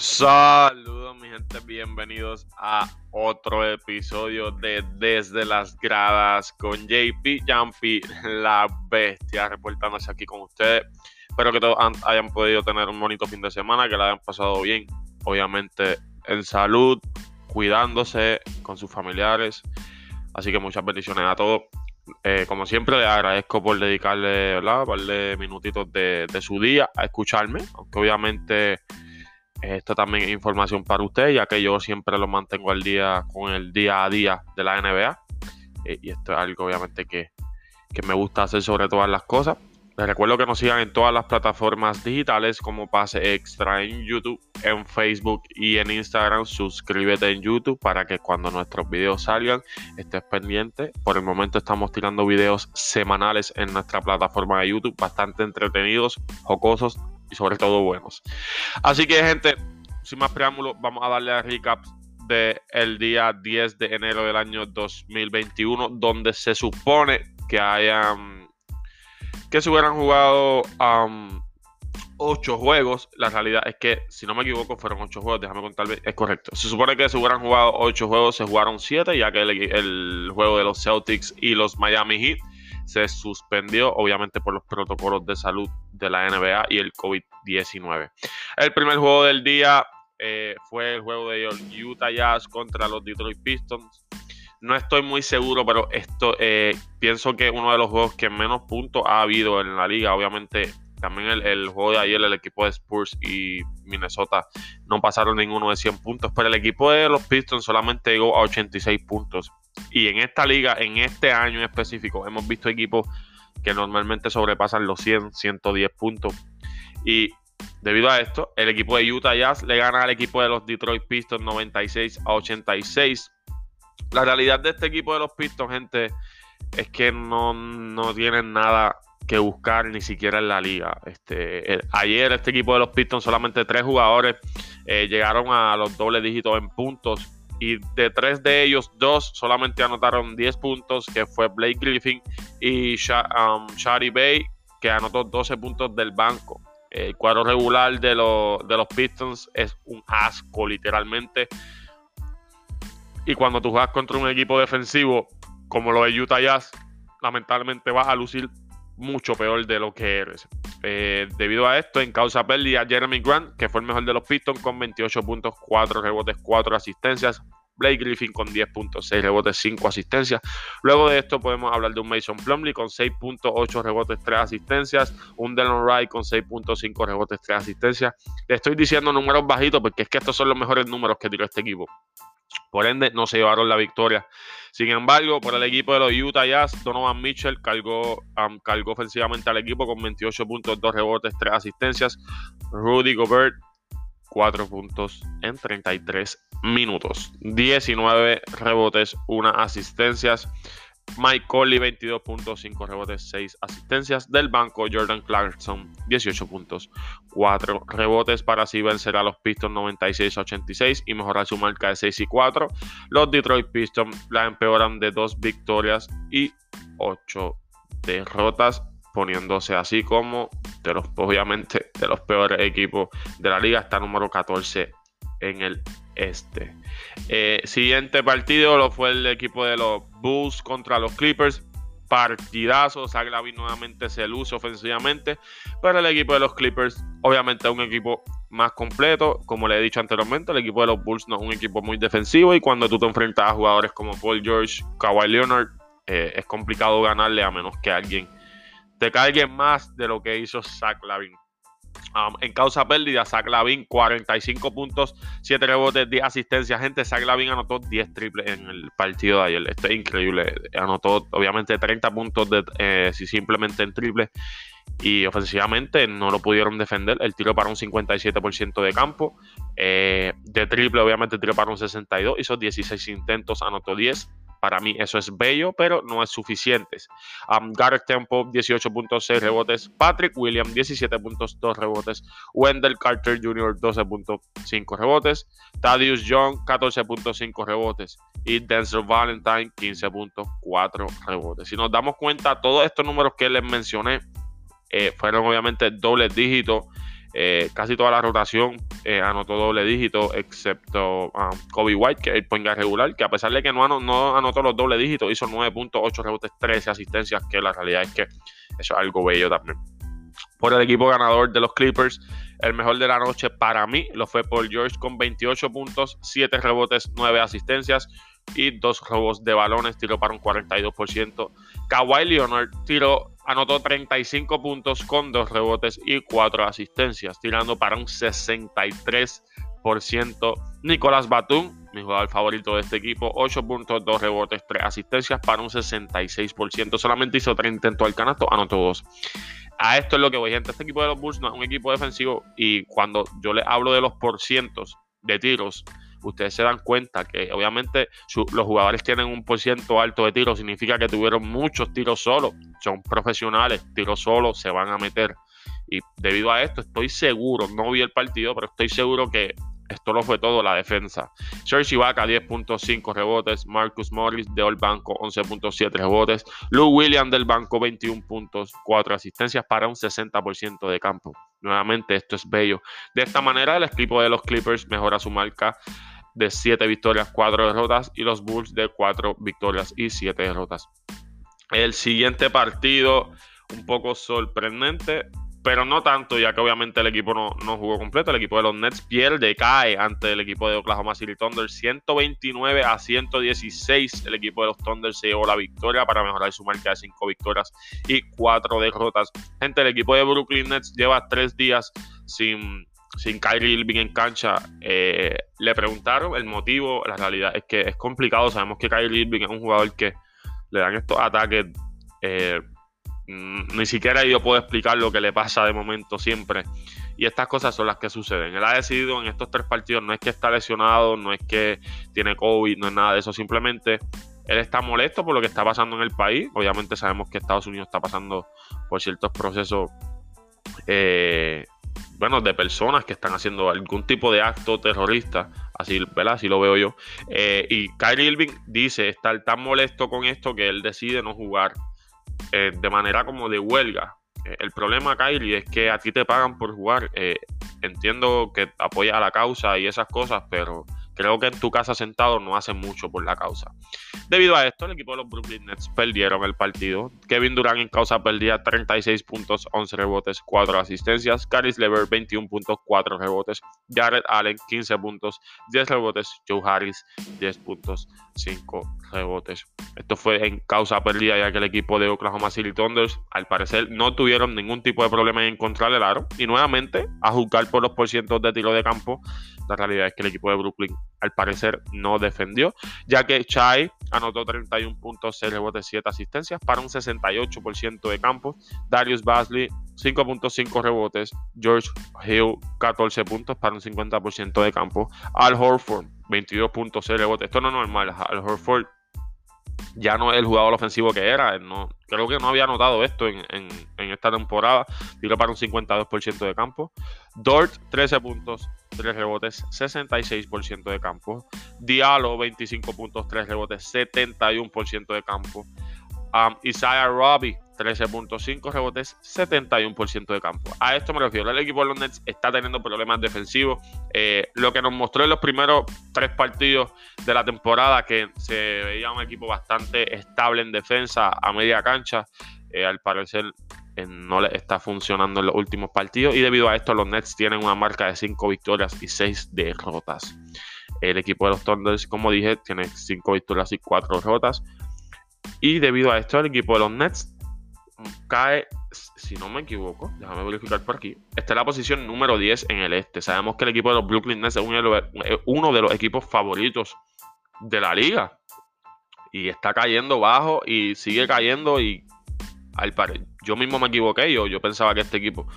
Saludos mi gente, bienvenidos a otro episodio de Desde las Gradas con JP Jumpy, la bestia, reportándose aquí con ustedes. Espero que todos hayan podido tener un bonito fin de semana, que la hayan pasado bien, obviamente en salud, cuidándose con sus familiares. Así que muchas bendiciones a todos. Eh, como siempre, les agradezco por dedicarle par de minutitos de su día a escucharme, aunque obviamente esto también es información para usted, ya que yo siempre lo mantengo al día con el día a día de la NBA. Eh, y esto es algo obviamente que, me gusta hacer sobre todas las cosas. Les recuerdo que nos sigan en todas las plataformas digitales como Pase Extra en YouTube, en Facebook y en Instagram. Suscríbete en YouTube para que cuando nuestros videos salgan estés pendiente. Por el momento estamos tirando videos semanales en nuestra plataforma de YouTube, bastante entretenidos, jocosos y sobre todo buenos. Así que, gente, sin más preámbulos, vamos a darle a recap del el día 10 de enero del año 2021, donde se supone que hayan que se hubieran jugado um, 8 juegos. La realidad es que, si no me equivoco, fueron 8 juegos. Déjame contar, es correcto. Se supone que se hubieran jugado 8 juegos, se jugaron 7, ya que el, juego de los Celtics y los Miami Heat se suspendió, obviamente por los protocolos de salud de la NBA y el COVID-19. El primer juego del día eh, fue el juego de Utah Jazz contra los Detroit Pistons. No estoy muy seguro, pero esto eh, pienso que uno de los juegos que menos puntos ha habido en la liga. Obviamente, también el, el, juego de ayer, el equipo de Spurs y Minnesota no pasaron ninguno de 100 puntos, pero el equipo de los Pistons solamente llegó a 86 puntos. Y en esta liga, en este año en específico, hemos visto equipos que normalmente sobrepasan los 100, 110 puntos. Y debido a esto, el equipo de Utah Jazz le gana al equipo de los Detroit Pistons 96 a 86. La realidad de este equipo de los Pistons, gente, es que no, no tienen nada que buscar ni siquiera en la liga. Este, ayer este equipo de los Pistons, solamente tres jugadores eh, llegaron a los dobles dígitos en puntos y de tres de ellos, dos solamente anotaron 10 puntos, que fue Blake Griffin y um, Shari Bay, que anotó 12 puntos del banco. El cuadro regular de, de los Pistons es un asco, literalmente. Y cuando tú juegas contra un equipo defensivo como lo de Utah Jazz, lamentablemente vas a lucir mucho peor de lo que eres. Eh, debido a esto, en causa pérdida, Jeremy Grant, que fue el mejor de los Pistons, con 28 puntos, 4 rebotes, 4 asistencias. Blake Griffin con 10 puntos, 6 rebotes, 5 asistencias. Luego de esto podemos hablar de un Mason Plumley con 6.8 rebotes, 3 asistencias. Un Delon Wright con 6.5 rebotes, 3 asistencias. Le estoy diciendo números bajitos porque es que estos son los mejores números que tiró este equipo. Por ende, no se llevaron la victoria. Sin embargo, por el equipo de los Utah Jazz, Donovan Mitchell cargó, cargó ofensivamente al equipo con 28 puntos, 2 rebotes, 3 asistencias. Rudy Gobert, 4 puntos en 33 minutos. 19 rebotes, 1 asistencias. Mike Conley 22.5 rebotes, 6 asistencias. Del banco Jordan Clarkson 18 puntos, 4 rebotes para así vencer a los Pistons 96-86 y mejorar su marca de 6 y 4. Los Detroit Pistons la empeoran de 2 victorias y 8 derrotas, poniéndose así como de los obviamente de los peores equipos de la liga. Está número 14 en el este. Eh, siguiente partido lo fue el equipo de los Bulls contra los Clippers. Partidazo, Zaglavin nuevamente se luce ofensivamente, pero el equipo de los Clippers obviamente es un equipo más completo, como le he dicho anteriormente, el equipo de los Bulls no es un equipo muy defensivo y cuando tú te enfrentas a jugadores como Paul George, Kawhi Leonard, eh, es complicado ganarle a menos que alguien te caiga más de lo que hizo Zach Lavin. Um, en causa pérdida, Zach Lavin 45 puntos, 7 rebotes, 10 asistencias. Gente, Zach Lavin anotó 10 triples en el partido de ayer. Esto es increíble. Anotó obviamente 30 puntos de, eh, si simplemente en triple. Y ofensivamente no lo pudieron defender. El tiro para un 57% de campo. Eh, de triple, obviamente, tiro para un 62. Hizo 16 intentos, anotó 10. Para mí eso es bello, pero no es suficiente. Um, Garrett Temple, 18.6 rebotes. Patrick Williams, 17.2 rebotes. Wendell Carter Jr., 12.5 rebotes. Thaddeus Young, 14.5 rebotes. Y Denzel Valentine, 15.4 rebotes. Si nos damos cuenta, todos estos números que les mencioné eh, fueron obviamente dobles dígitos Eh, casi toda la rotación eh, anotó doble dígito, excepto um, Kobe White, que es el regular, que a pesar de que no, no anotó los doble dígitos, hizo 9.8 rebotes, 13 asistencias, que la realidad es que eso es algo bello también. Por el equipo ganador de los Clippers, el mejor de la noche para mí lo fue Paul George con 28 puntos, 7 rebotes, 9 asistencias y 2 robos de balones, tiró para un 42%. Kawhi Leonard tiró, anotó 35 puntos con 2 rebotes y 4 asistencias, tirando para un 63%. Nicolás Batum, mi jugador favorito de este equipo, 8 puntos, 2 rebotes, 3 asistencias para un 66%. Solamente hizo 3 intentos al canasto, anotó 2 a esto es lo que voy, gente. Este equipo de los Bulls no es un equipo defensivo y cuando yo les hablo de los porcientos de tiros, ustedes se dan cuenta que obviamente los jugadores tienen un porciento alto de tiros, significa que tuvieron muchos tiros solos, son profesionales, tiros solos se van a meter. Y debido a esto estoy seguro, no vi el partido, pero estoy seguro que esto lo fue todo la defensa. Serge Ibaka 10.5 rebotes, Marcus Morris del banco 11.7 rebotes, Lou Williams del banco 21 puntos, 4 asistencias para un 60% de campo. Nuevamente esto es bello. De esta manera el equipo de los Clippers mejora su marca de 7 victorias, 4 derrotas y los Bulls de 4 victorias y 7 derrotas. El siguiente partido un poco sorprendente pero no tanto, ya que obviamente el equipo no, jugó completo. El equipo de los Nets pierde, cae ante el equipo de Oklahoma City Thunder 129 a 116. El equipo de los Thunder se llevó la victoria para mejorar su marca de 5 victorias y 4 derrotas. Gente, el equipo de Brooklyn Nets lleva 3 días sin, sin Kyrie Irving en cancha. Eh, le preguntaron el motivo. La realidad es que es complicado. Sabemos que Kyrie Irving es un jugador que le dan estos ataques. Eh, ni siquiera yo puedo explicar lo que le pasa de momento siempre. Y estas cosas son las que suceden. Él ha decidido en estos tres partidos, no es que está lesionado, no es que tiene COVID, no es nada de eso. Simplemente él está molesto por lo que está pasando en el país. Obviamente sabemos que Estados Unidos está pasando por ciertos procesos, eh, bueno, de personas que están haciendo algún tipo de acto terrorista. Así, ¿verdad? Así lo veo yo. Eh, y Kyrie Irving dice estar tan molesto con esto que él decide no jugar eh, de manera como de huelga. Eh, el problema, Kylie, es que a ti te pagan por jugar. Eh, entiendo que apoyas a la causa y esas cosas, pero creo que en tu casa sentado no hace mucho por la causa. Debido a esto, el equipo de los Brooklyn Nets perdieron el partido. Kevin Durant en causa perdía 36 puntos, 11 rebotes, 4 asistencias. Caris Lever 21 puntos, 4 rebotes. Jared Allen 15 puntos, 10 rebotes. Joe Harris 10 puntos, 5 rebotes. Esto fue en causa perdida ya que el equipo de Oklahoma City Thunder al parecer no tuvieron ningún tipo de problema en encontrar el aro. Y nuevamente, a juzgar por los porcientos de tiro de campo, la realidad es que el equipo de Brooklyn al parecer no defendió, ya que Chai anotó 31 puntos, 6 rebotes, 7 asistencias para un 68% de campo. Darius Basley 5.5 rebotes. George Hill 14 puntos para un 50% de campo. Al Horford 22.6 rebotes. Esto no es normal. Al Horford ya no es el jugador ofensivo que era. No, creo que no había notado esto en, esta temporada. Tiró para un 52% de campo. Dort, 13 puntos, 3 rebotes, 66% de campo. Diallo, 25 puntos, 3 rebotes, 71% de campo. Um, Isaiah Robbie, 13.5 rebotes, 71% de campo. A esto me refiero. El equipo de los Nets está teniendo problemas defensivos. Eh, lo que nos mostró en los primeros tres partidos de la temporada, que se veía un equipo bastante estable en defensa a media cancha, eh, al parecer eh, no le está funcionando en los últimos partidos. Y debido a esto, los Nets tienen una marca de 5 victorias y 6 derrotas. El equipo de los Thunders, como dije, tiene 5 victorias y 4 derrotas. Y debido a esto, el equipo de los Nets cae, si no me equivoco, déjame verificar por aquí. Está en la posición número 10 en el este. Sabemos que el equipo de los Brooklyn Nets es uno de los equipos favoritos de la liga. Y está cayendo bajo y sigue cayendo. Y al yo mismo me equivoqué. Yo, yo pensaba que este equipo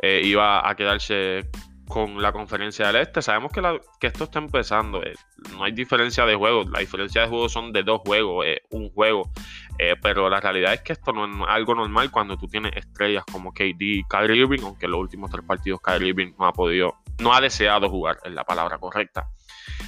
eh, iba a quedarse con la conferencia del este. Sabemos que, que esto está empezando. Eh, no hay diferencia de juegos. La diferencia de juegos son de dos juegos, eh, un juego. Eh, pero la realidad es que esto no es algo normal cuando tú tienes estrellas como KD y Kyrie Irving, aunque en los últimos tres partidos Kyrie Irving no ha podido, no ha deseado jugar, es la palabra correcta.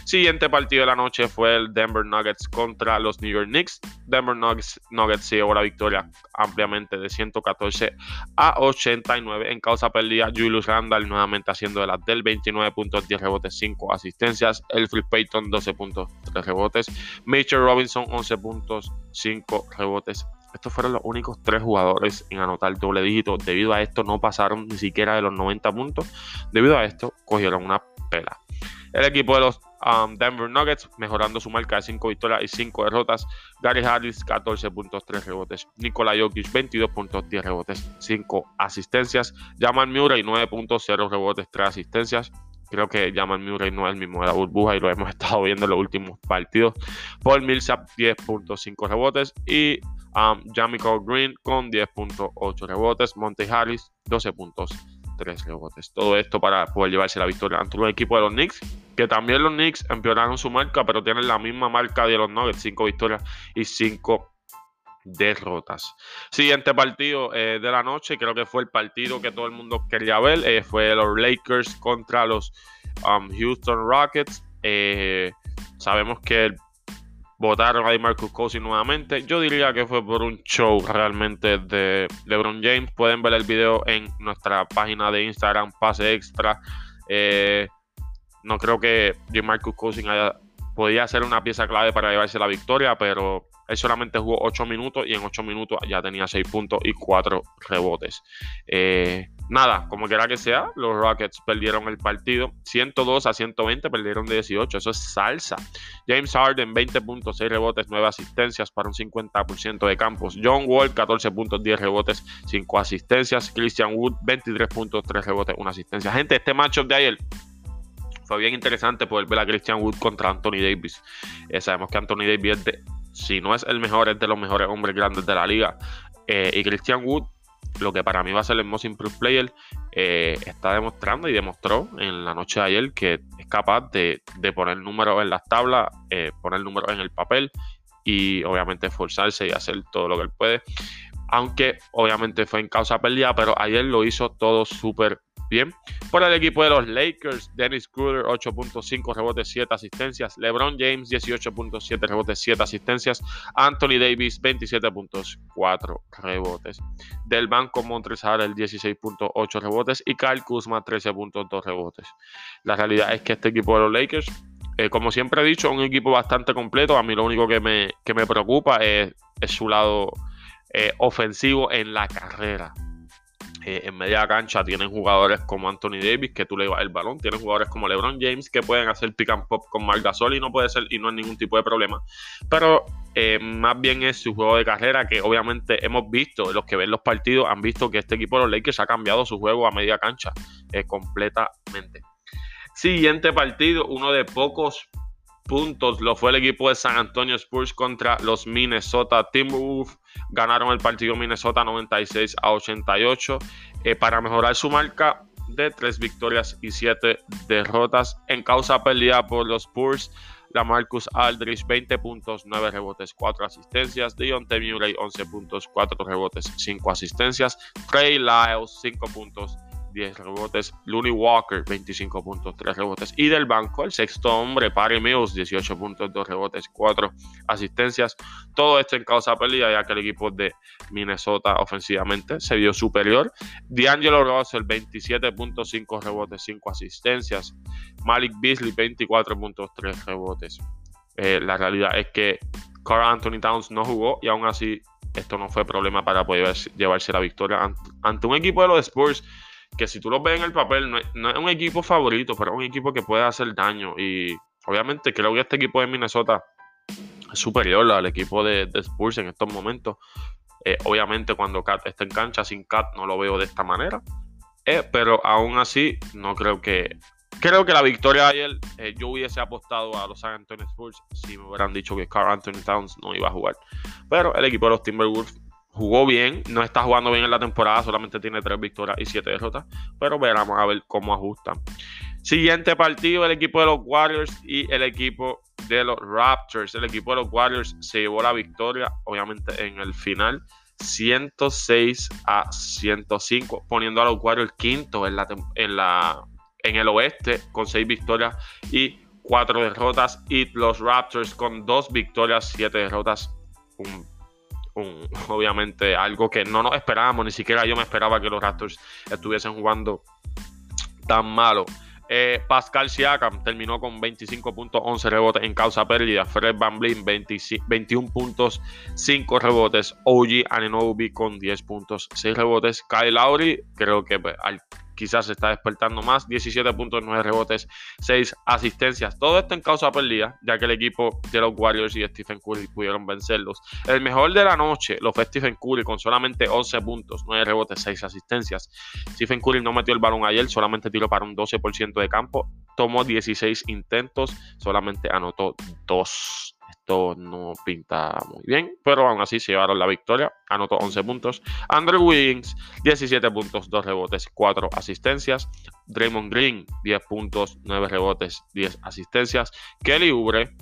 Siguiente partido de la noche fue el Denver Nuggets contra los New York Knicks. Denver Nuggets, Nuggets se llevó la victoria ampliamente de 114 a 89 en causa perdida. Julius Randall nuevamente haciendo de las del 29 puntos, 10 rebotes, 5 asistencias. Elfrid Payton 12 puntos, 3 rebotes. Mitchell Robinson 11 puntos, 5 rebotes. Estos fueron los únicos tres jugadores en anotar doble dígito. Debido a esto no pasaron ni siquiera de los 90 puntos. Debido a esto cogieron una pela. El equipo de los um, Denver Nuggets mejorando su marca de 5 victorias y 5 derrotas. Gary Harris 14 puntos, 3 rebotes. Nikola Jokic 22 puntos, 10 rebotes, 5 asistencias. Jamal Murray 9 puntos, 0 rebotes, 3 asistencias. Creo que Jamal Murray no es el mismo de la burbuja y lo hemos estado viendo en los últimos partidos. Paul Millsap 10.5 rebotes y um, Green con 10.8 rebotes. Monte Harris 12 puntos, 3 rebotes. Todo esto para poder llevarse la victoria ante un equipo de los Knicks. Que también los Knicks empeoraron su marca, pero tienen la misma marca de los Nuggets: 5 victorias y 5 derrotas. Siguiente partido eh, de la noche, creo que fue el partido que todo el mundo quería ver, eh, fue los Lakers contra los um, Houston Rockets. Eh, sabemos que votaron a Marcus Cousins nuevamente. Yo diría que fue por un show realmente de LeBron James. Pueden ver el video en nuestra página de Instagram, Pase Extra. no creo que Marcus Cousins haya, podía ser una pieza clave para llevarse la victoria, pero él solamente jugó 8 minutos y en 8 minutos ya tenía 6 puntos y 4 rebotes. Eh, nada, como quiera que sea, los Rockets perdieron el partido. 102 a 120, perdieron de 18. Eso es salsa. James Harden, 20 puntos, 6 rebotes, 9 asistencias para un 50% de campos. John Wall, 14 puntos, 10 rebotes, 5 asistencias. Christian Wood, 23 puntos, 3 rebotes, 1 asistencia. Gente, este matchup de ayer fue bien interesante poder ver a Christian Wood contra Anthony Davis. Eh, sabemos que Anthony Davis es de si no es el mejor, es de los mejores hombres grandes de la liga. Eh, y Christian Wood, lo que para mí va a ser el most improved player, eh, está demostrando y demostró en la noche de ayer que es capaz de, poner números en las tablas, eh, poner números en el papel y obviamente esforzarse y hacer todo lo que él puede. Aunque obviamente fue en causa perdida, pero ayer lo hizo todo súper Bien, por el equipo de los Lakers, Dennis Kruger 8.5 rebotes, 7 asistencias. LeBron James 18.7 rebotes, 7 asistencias. Anthony Davis 27.4 rebotes. Del banco el 16.8 rebotes y Kyle Kuzma 13.2 rebotes. La realidad es que este equipo de los Lakers, eh, como siempre he dicho, es un equipo bastante completo. A mí lo único que me, me preocupa es, su lado eh, ofensivo en la carrera. Eh, en media cancha tienen jugadores como Anthony Davis, que tú le llevas el balón. Tienen jugadores como LeBron James, que pueden hacer pick and pop con Marc y no puede ser y no hay ningún tipo de problema. Pero eh, más bien es su juego de carrera, que obviamente hemos visto, los que ven los partidos han visto que este equipo de los Lakers ha cambiado su juego a media cancha eh, completamente. Siguiente partido, uno de pocos puntos lo fue el equipo de San Antonio Spurs contra los Minnesota Timberwolves. Ganaron el partido Minnesota 96 a 88 eh, para mejorar su marca de 3 victorias y 7 derrotas en causa perdida por los Spurs. La Marcus Aldridge 20 puntos, 9 rebotes, 4 asistencias. Deontay Murray 11 puntos, 4 rebotes, 5 asistencias. Trey Lyles 5 puntos, 10 rebotes. Looney Walker, 25 puntos, 3 rebotes. Y del banco, el sexto hombre, Patty Mills, 18 puntos, 2 rebotes, 4 asistencias. Todo esto en causa pérdida, ya que el equipo de Minnesota ofensivamente se vio superior. D'Angelo Russell, 27.5 rebotes, 5 asistencias. Malik Beasley, 24.3 rebotes. Eh, la realidad es que Carl Anthony Towns no jugó y aún así esto no fue problema para poder llevarse la victoria ante un equipo de los Spurs que si tú lo ves en el papel, no es, un equipo favorito, pero es un equipo que puede hacer daño. Y obviamente creo que este equipo de Minnesota es superior al equipo de, Spurs en estos momentos. Eh, obviamente cuando Cat está en cancha, sin Cat no lo veo de esta manera. Eh, pero aún así, no creo que... Creo que la victoria de ayer, eh, yo hubiese apostado a los San Antonio Spurs si me hubieran dicho que Carl Anthony Towns no iba a jugar. Pero el equipo de los Timberwolves jugó bien, no está jugando bien en la temporada, solamente tiene 3 victorias y 7 derrotas, pero veremos a ver cómo ajustan. Siguiente partido, el equipo de los Warriors y el equipo de los Raptors. El equipo de los Warriors se llevó la victoria, obviamente en el final, 106 a 105, poniendo a los Warriors quinto en, la, en, el oeste con 6 victorias y cuatro derrotas y los Raptors con dos victorias, siete derrotas. Obviamente algo que no nos esperábamos, ni siquiera yo me esperaba que los Raptors estuviesen jugando tan malo. Eh, Pascal Siakam terminó con 25 puntos, 11 rebotes en causa pérdida. Fred Van 21 puntos, 5 rebotes. OG Ananobi con 10 puntos, 6 rebotes. Kyle Lowry, creo que pues, al quizás se está despertando más. 17 puntos, 9 rebotes, 6 asistencias. Todo esto en causa perdida, ya que el equipo de los Warriors y Stephen Curry pudieron vencerlos. El mejor de la noche lo fue Stephen Curry con solamente 11 puntos, 9 rebotes, 6 asistencias. Stephen Curry no metió el balón ayer, solamente tiró para un 12% de campo. Tomó 16 intentos, solamente anotó 2 esto no pinta muy bien, pero aún así se llevaron la victoria. Anotó 11 puntos. Andrew Wiggins, 17 puntos, 2 rebotes, 4 asistencias. Draymond Green, 10 puntos, 9 rebotes, 10 asistencias. Kelly Ubre,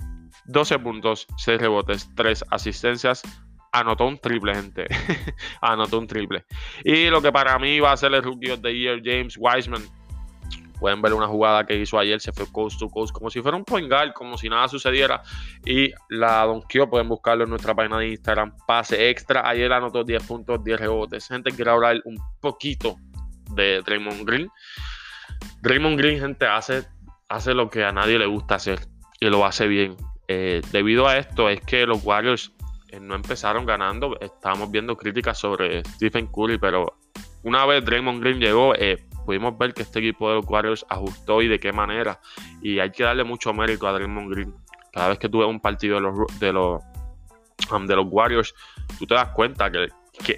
12 puntos, 6 rebotes, 3 asistencias. Anotó un triple, gente. Anotó un triple. Y lo que para mí va a ser el Rookie of the Year, James Wiseman, Pueden ver una jugada que hizo ayer, se fue coast to coast, como si fuera un point guard, como si nada sucediera. Y la donkeó, pueden buscarlo en nuestra página de Instagram. Pase extra. Ayer anotó 10 puntos, 10 rebotes. Gente, quiero hablar un poquito de Draymond Green. Draymond Green, gente, hace, hace lo que a nadie le gusta hacer y lo hace bien. Eh, debido a esto es que los Warriors eh, no empezaron ganando. Estábamos viendo críticas sobre Stephen Curry, pero una vez Draymond Green llegó, eh, pudimos ver que este equipo de los Warriors ajustó y de qué manera. Y hay que darle mucho mérito a Draymond Green. Cada vez que tú ves un partido de los, de los, um, de los Warriors, tú te das cuenta que,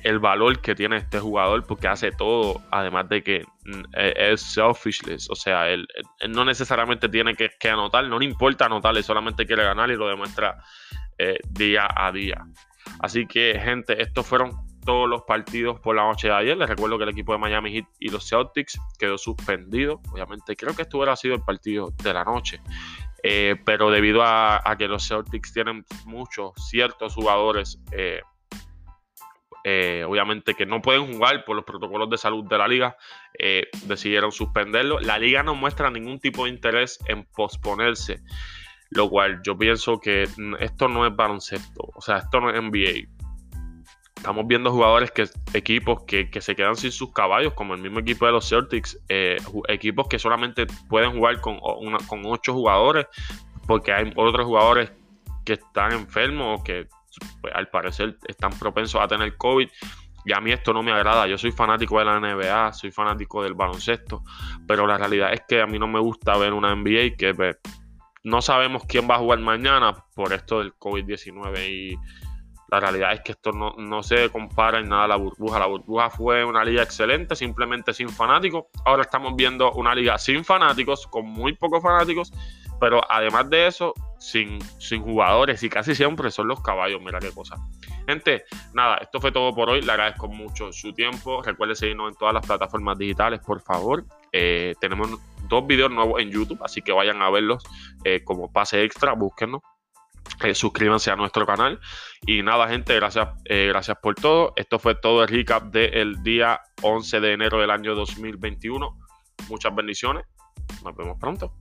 el valor que tiene este jugador, porque hace todo, además de que mm, e, es selfishless. O sea, él, no necesariamente tiene que, anotar, no le importa anotar, él solamente quiere ganar y lo demuestra eh, día a día. Así que, gente, estos fueron todos los partidos por la noche de ayer. Les recuerdo que el equipo de Miami Heat y los Celtics quedó suspendido. Obviamente, creo que esto hubiera sido el partido de la noche. Eh, pero debido a, que los Celtics tienen muchos, ciertos jugadores, eh, eh, obviamente que no pueden jugar por los protocolos de salud de la liga, decidieron suspenderlo. La liga no muestra ningún tipo de interés en posponerse, lo cual yo pienso que esto no es baloncesto, o sea, esto no es NBA estamos viendo jugadores que equipos que, se quedan sin sus caballos, como el mismo equipo de los Celtics, eh, equipos que solamente pueden jugar con, con ocho jugadores, porque hay otros jugadores que están enfermos o que pues, al parecer están propensos a tener COVID. Y a mí esto no me agrada. Yo soy fanático de la NBA, soy fanático del baloncesto, pero la realidad es que a mí no me gusta ver una NBA que pues, no sabemos quién va a jugar mañana por esto del COVID-19 y la realidad es que esto no, se compara en nada a la burbuja. La burbuja fue una liga excelente, simplemente sin fanáticos. Ahora estamos viendo una liga sin fanáticos, con muy pocos fanáticos, pero además de eso, sin, sin jugadores y casi siempre son los caballos. Mira qué cosa. Gente, nada, esto fue todo por hoy. Le agradezco mucho su tiempo. Recuerde seguirnos en todas las plataformas digitales, por favor. Eh, tenemos dos videos nuevos en YouTube, así que vayan a verlos eh, como pase extra, búsquennos. Eh, suscríbanse a nuestro canal. Y nada, gente, gracias, eh, gracias por todo. Esto fue todo el recap del día 11 de enero del año 2021. Muchas bendiciones. Nos vemos pronto.